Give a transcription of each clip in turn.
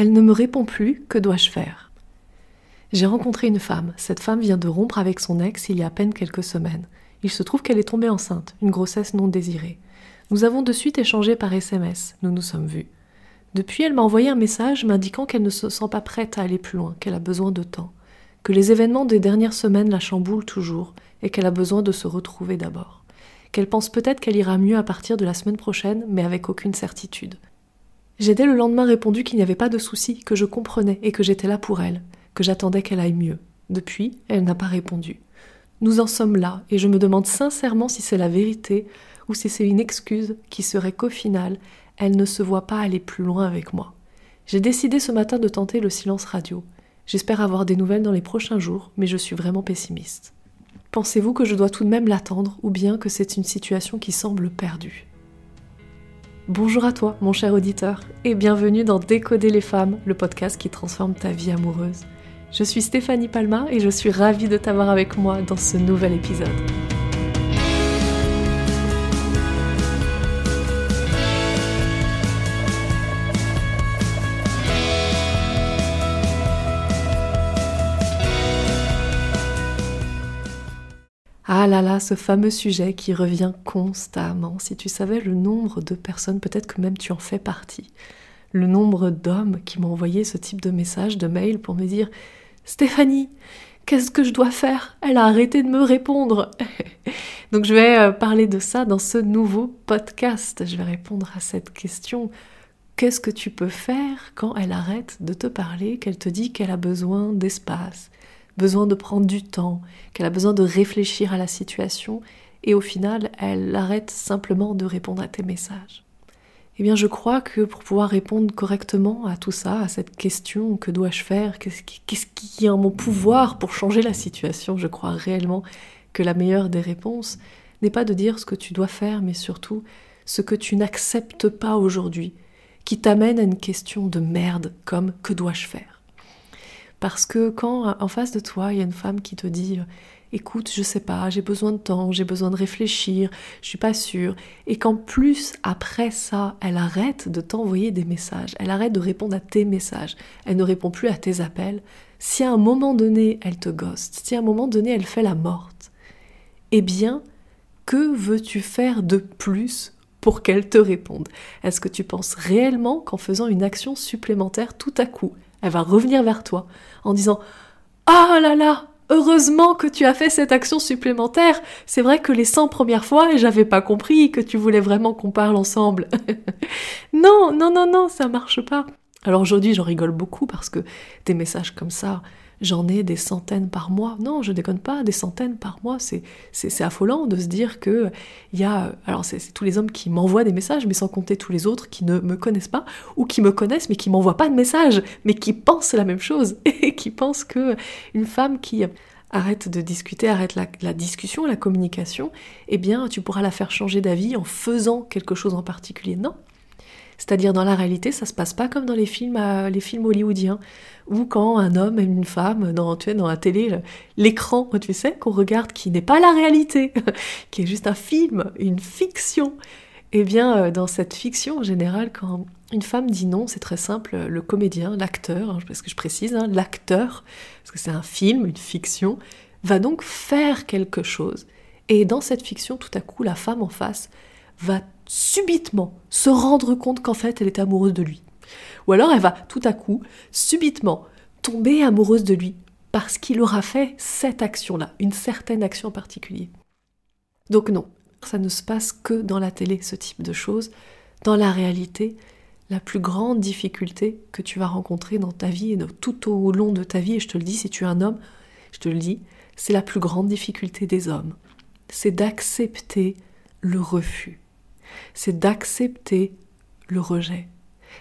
Elle ne me répond plus, que dois-je faire? J'ai rencontré une femme. Cette femme vient de rompre avec son ex il y a à peine quelques semaines. Il se trouve qu'elle est tombée enceinte, une grossesse non désirée. Nous avons de suite échangé par SMS, nous nous sommes vus. Depuis, elle m'a envoyé un message m'indiquant qu'elle ne se sent pas prête à aller plus loin, qu'elle a besoin de temps, que les événements des dernières semaines la chamboulent toujours et qu'elle a besoin de se retrouver d'abord, qu'elle pense peut-être qu'elle ira mieux à partir de la semaine prochaine, mais avec aucune certitude. J'ai dès le lendemain répondu qu'il n'y avait pas de souci, que je comprenais et que j'étais là pour elle, que j'attendais qu'elle aille mieux. Depuis, elle n'a pas répondu. Nous en sommes là, et je me demande sincèrement si c'est la vérité ou si c'est une excuse qui serait qu'au final, elle ne se voit pas aller plus loin avec moi. J'ai décidé ce matin de tenter le silence radio. J'espère avoir des nouvelles dans les prochains jours, mais je suis vraiment pessimiste. Pensez-vous que je dois tout de même l'attendre ou bien que c'est une situation qui semble perdue? Bonjour à toi, mon cher auditeur, et bienvenue dans Décoder les femmes, le podcast qui transforme ta vie amoureuse. Je suis Stéphanie Palma et je suis ravie de t'avoir avec moi dans ce nouvel épisode. Ah là là, ce fameux sujet qui revient constamment. Si tu savais le nombre de personnes, peut-être que même tu en fais partie, le nombre d'hommes qui m'ont envoyé ce type de message, de mail pour me dire Stéphanie, qu'est-ce que je dois faire? Elle a arrêté de me répondre. Donc je vais euh, parler de ça dans ce nouveau podcast. Je vais répondre à cette question. Qu'est-ce que tu peux faire quand elle arrête de te parler, qu'elle te dit qu'elle a besoin d'espace, besoin de prendre du temps, qu'elle a besoin de réfléchir à la situation et au final, elle arrête simplement de répondre à tes messages. Eh bien, je crois que pour pouvoir répondre correctement à tout ça, à cette question, que dois-je faire, qu'est-ce qui, est en mon pouvoir pour changer la situation, je crois réellement que la meilleure des réponses n'est pas de dire ce que tu dois faire, mais surtout ce que tu n'acceptes pas aujourd'hui, qui t'amène à une question de merde comme que dois-je faire? Parce que quand en face de toi, il y a une femme qui te dit euh, écoute, je sais pas, j'ai besoin de temps, j'ai besoin de réfléchir, je suis pas sûre, et qu'en plus, après ça, elle arrête de t'envoyer des messages, elle arrête de répondre à tes messages, elle ne répond plus à tes appels, si à un moment donné, elle te ghost, si à un moment donné, elle fait la morte, eh bien, que veux-tu faire de plus pour qu'elle te réponde? Est-ce que tu penses réellement qu'en faisant une action supplémentaire tout à coup, elle va revenir vers toi en disant Ah là là, heureusement que tu as fait cette action supplémentaire. C'est vrai que les 100 premières fois, j'avais pas compris que tu voulais vraiment qu'on parle ensemble. non, non, non, non, ça marche pas. Alors aujourd'hui, j'en rigole beaucoup parce que des messages comme ça, j'en ai des centaines par mois. Non, je déconne pas, des centaines par mois. C'est, affolant de se dire que il y a. Alors, c'est, tous les hommes qui m'envoient des messages, mais sans compter tous les autres qui ne me connaissent pas, ou qui me connaissent, mais qui m'envoient pas de messages, mais qui pensent la même chose, et qui pensent que une femme qui arrête de discuter, arrête la, la, discussion, la communication, eh bien, tu pourras la faire changer d'avis en faisant quelque chose en particulier. Non, c'est-à-dire dans la réalité, ça se passe pas comme dans les films, euh, les films hollywoodiens, où quand un homme et une femme, dans, tu sais, dans la télé, l'écran, tu sais, qu'on regarde, qui n'est pas la réalité, qui est juste un film, une fiction. Eh bien, euh, dans cette fiction, en général, quand une femme dit non, c'est très simple, le comédien, l'acteur, hein, parce que je précise, hein, l'acteur, parce que c'est un film, une fiction, va donc faire quelque chose. Et dans cette fiction, tout à coup, la femme en face va subitement se rendre compte qu'en fait elle est amoureuse de lui. Ou alors elle va tout à coup, subitement, tomber amoureuse de lui parce qu'il aura fait cette action-là, une certaine action en particulier. Donc non, ça ne se passe que dans la télé, ce type de choses. Dans la réalité, la plus grande difficulté que tu vas rencontrer dans ta vie et tout au long de ta vie, et je te le dis, si tu es un homme, je te le dis, c'est la plus grande difficulté des hommes. C'est d'accepter le refus c'est d'accepter le rejet,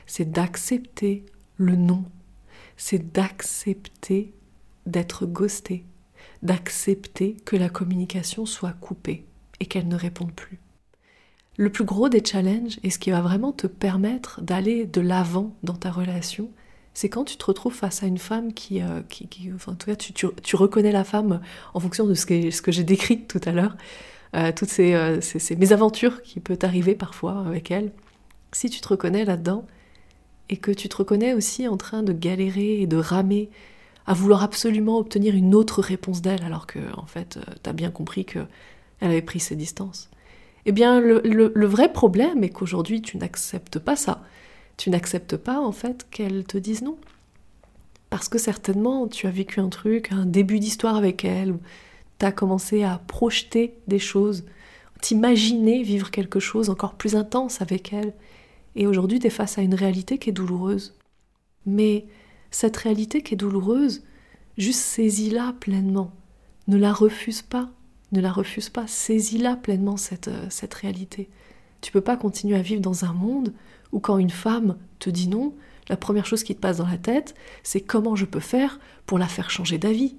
c'est d'accepter le non, c'est d'accepter d'être ghosté, d'accepter que la communication soit coupée et qu'elle ne réponde plus. Le plus gros des challenges et ce qui va vraiment te permettre d'aller de l'avant dans ta relation, c'est quand tu te retrouves face à une femme qui, euh, enfin, tu, reconnais la femme en fonction de ce que, j'ai décrit tout à l'heure, toutes euh, ces, mésaventures qui peuvent arriver parfois avec elle, si tu te reconnais là-dedans, et que tu te reconnais aussi en train de galérer et de ramer à vouloir absolument obtenir une autre réponse d'elle alors que en fait euh, t'as bien compris que elle avait pris ses distances. Eh bien le, le vrai problème est qu'aujourd'hui tu n'acceptes pas ça. Tu n'acceptes pas en fait qu'elle te dise non. Parce que certainement tu as vécu un truc, un début d'histoire avec elle, ou tu as commencé à projeter des choses, t'imaginer vivre quelque chose encore plus intense avec elle. Et aujourd'hui tu es face à une réalité qui est douloureuse. Mais cette réalité qui est douloureuse, juste saisis-la pleinement. Ne la refuse pas. Ne la refuse pas. Saisis-la pleinement, cette, euh, cette réalité. Tu peux pas continuer à vivre dans un monde où quand une femme te dit non, la première chose qui te passe dans la tête, c'est comment je peux faire pour la faire changer d'avis?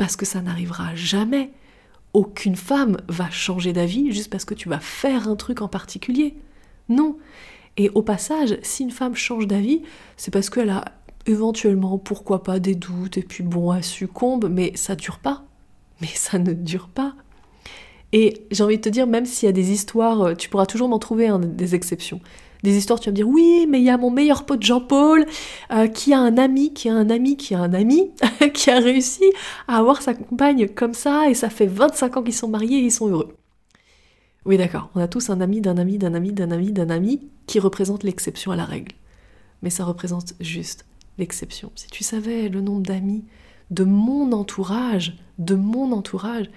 Parce que ça n'arrivera jamais. Aucune femme va changer d'avis juste parce que tu vas faire un truc en particulier. Non. Et au passage, si une femme change d'avis, c'est parce qu'elle a éventuellement, pourquoi pas, des doutes, et puis bon, elle succombe, mais ça dure pas. Mais ça ne dure pas. Et j'ai envie de te dire, même s'il y a des histoires, euh, tu pourras toujours m'en trouver hein, des exceptions. Des histoires, tu vas me dire, oui, mais il y a mon meilleur pote Jean-Paul, euh, qui a un ami, qui a un ami, qui a un ami, qui a réussi à avoir sa compagne comme ça, et ça fait 25 ans qu'ils sont mariés et ils sont heureux. Oui, d'accord, on a tous un ami d'un ami d'un ami d'un ami d'un ami qui représente l'exception à la règle. Mais ça représente juste l'exception. Si tu savais le nombre d'amis de mon entourage, de mon entourage,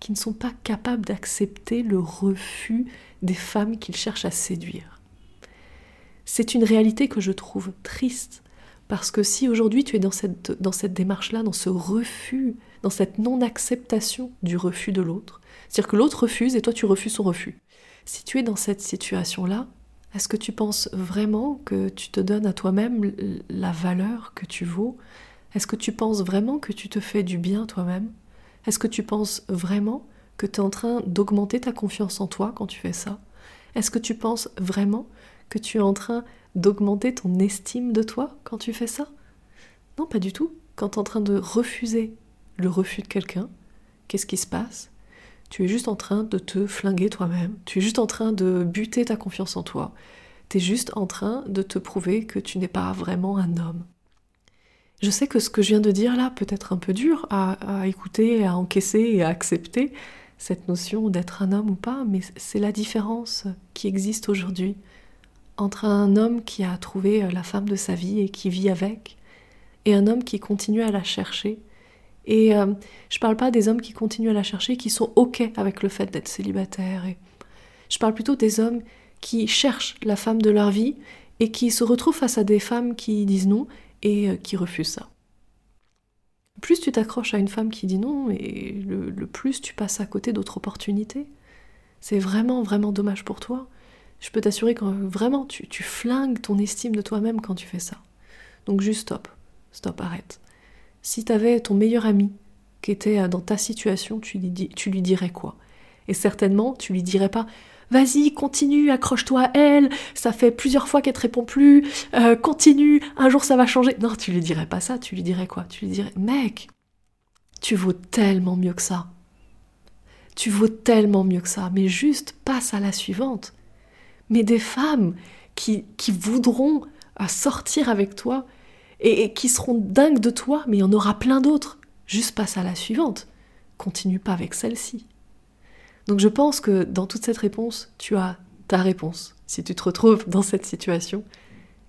qui ne sont pas capables d'accepter le refus des femmes qu'ils cherchent à séduire. C'est une réalité que je trouve triste, parce que si aujourd'hui tu es dans cette, démarche-là, dans ce refus, dans cette non-acceptation du refus de l'autre, c'est-à-dire que l'autre refuse et toi tu refuses son refus, si tu es dans cette situation-là, est-ce que tu penses vraiment que tu te donnes à toi-même la valeur que tu vaux? Est-ce que tu penses vraiment que tu te fais du bien toi-même? Est-ce que tu penses vraiment que tu es en train d'augmenter ta confiance en toi quand tu fais ça? Est-ce que tu penses vraiment que tu es en train d'augmenter ton estime de toi quand tu fais ça? Non, pas du tout. Quand tu es en train de refuser le refus de quelqu'un, qu'est-ce qui se passe? Tu es juste en train de te flinguer toi-même, tu es juste en train de buter ta confiance en toi, tu es juste en train de te prouver que tu n'es pas vraiment un homme. Je sais que ce que je viens de dire là peut être un peu dur à, écouter, à encaisser et à accepter, cette notion d'être un homme ou pas, mais c'est la différence qui existe aujourd'hui entre un homme qui a trouvé la femme de sa vie et qui vit avec, et un homme qui continue à la chercher et euh, je parle pas des hommes qui continuent à la chercher, qui sont OK avec le fait d'être célibataires. Et je parle plutôt des hommes qui cherchent la femme de leur vie et qui se retrouvent face à des femmes qui disent non et euh, qui refusent ça. Plus tu t'accroches à une femme qui dit non, et le, plus tu passes à côté d'autres opportunités. C'est vraiment, vraiment dommage pour toi. Je peux t'assurer que vraiment tu, tu flingues ton estime de toi-même quand tu fais ça. Donc juste stop, stop, arrête. Si tu avais ton meilleur ami qui était euh, dans ta situation, tu lui, tu lui dirais quoi? Et certainement, tu lui dirais pas Vas-y, continue, accroche-toi à elle, ça fait plusieurs fois qu'elle te répond plus, euh, continue, un jour ça va changer. Non, tu lui dirais pas ça, tu lui dirais quoi? Tu lui dirais Mec, tu vaux tellement mieux que ça. Tu vaux tellement mieux que ça, mais juste passe à la suivante. Mais des femmes qui, qui voudront euh, sortir avec toi, et, qui seront dingues de toi, mais il y en aura plein d'autres. Juste passe à la suivante. Continue pas avec celle-ci. Donc je pense que dans toute cette réponse, tu as ta réponse. Si tu te retrouves dans cette situation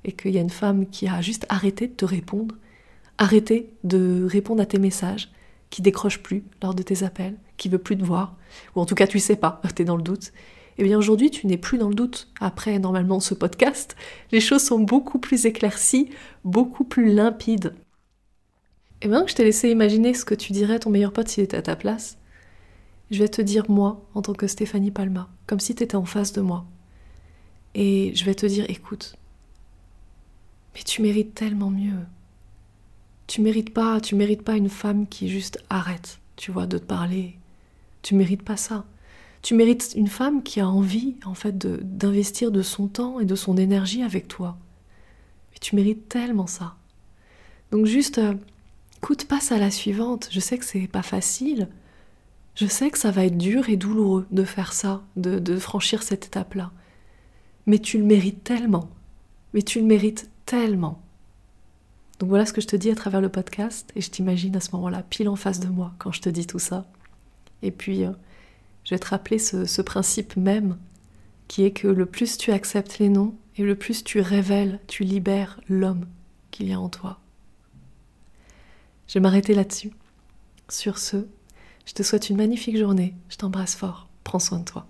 et qu'il y a une femme qui a juste arrêté de te répondre, arrêté de répondre à tes messages, qui décroche plus lors de tes appels, qui veut plus te voir, ou en tout cas tu sais pas, tu es dans le doute, eh bien aujourd'hui tu n'es plus dans le doute. Après normalement ce podcast, les choses sont beaucoup plus éclaircies, beaucoup plus limpides. Et eh bien je t'ai laissé imaginer ce que tu dirais à ton meilleur pote s'il était à ta place. Je vais te dire moi en tant que Stéphanie Palma, comme si tu étais en face de moi. Et je vais te dire écoute, mais tu mérites tellement mieux. Tu mérites pas, tu mérites pas une femme qui juste arrête, tu vois, de te parler. Tu mérites pas ça. Tu mérites une femme qui a envie, en fait, d'investir de, son temps et de son énergie avec toi. Mais tu mérites tellement ça. Donc juste, euh, écoute, passe à la suivante. Je sais que c'est pas facile. Je sais que ça va être dur et douloureux de faire ça, de, franchir cette étape-là. Mais tu le mérites tellement. Mais tu le mérites tellement. Donc voilà ce que je te dis à travers le podcast et je t'imagine à ce moment-là pile en face de moi quand je te dis tout ça. Et puis, euh, je vais te rappeler ce, ce principe même qui est que le plus tu acceptes les noms et le plus tu révèles, tu libères l'homme qu'il y a en toi. Je vais m'arrêter là-dessus. Sur ce, je te souhaite une magnifique journée. Je t'embrasse fort. Prends soin de toi.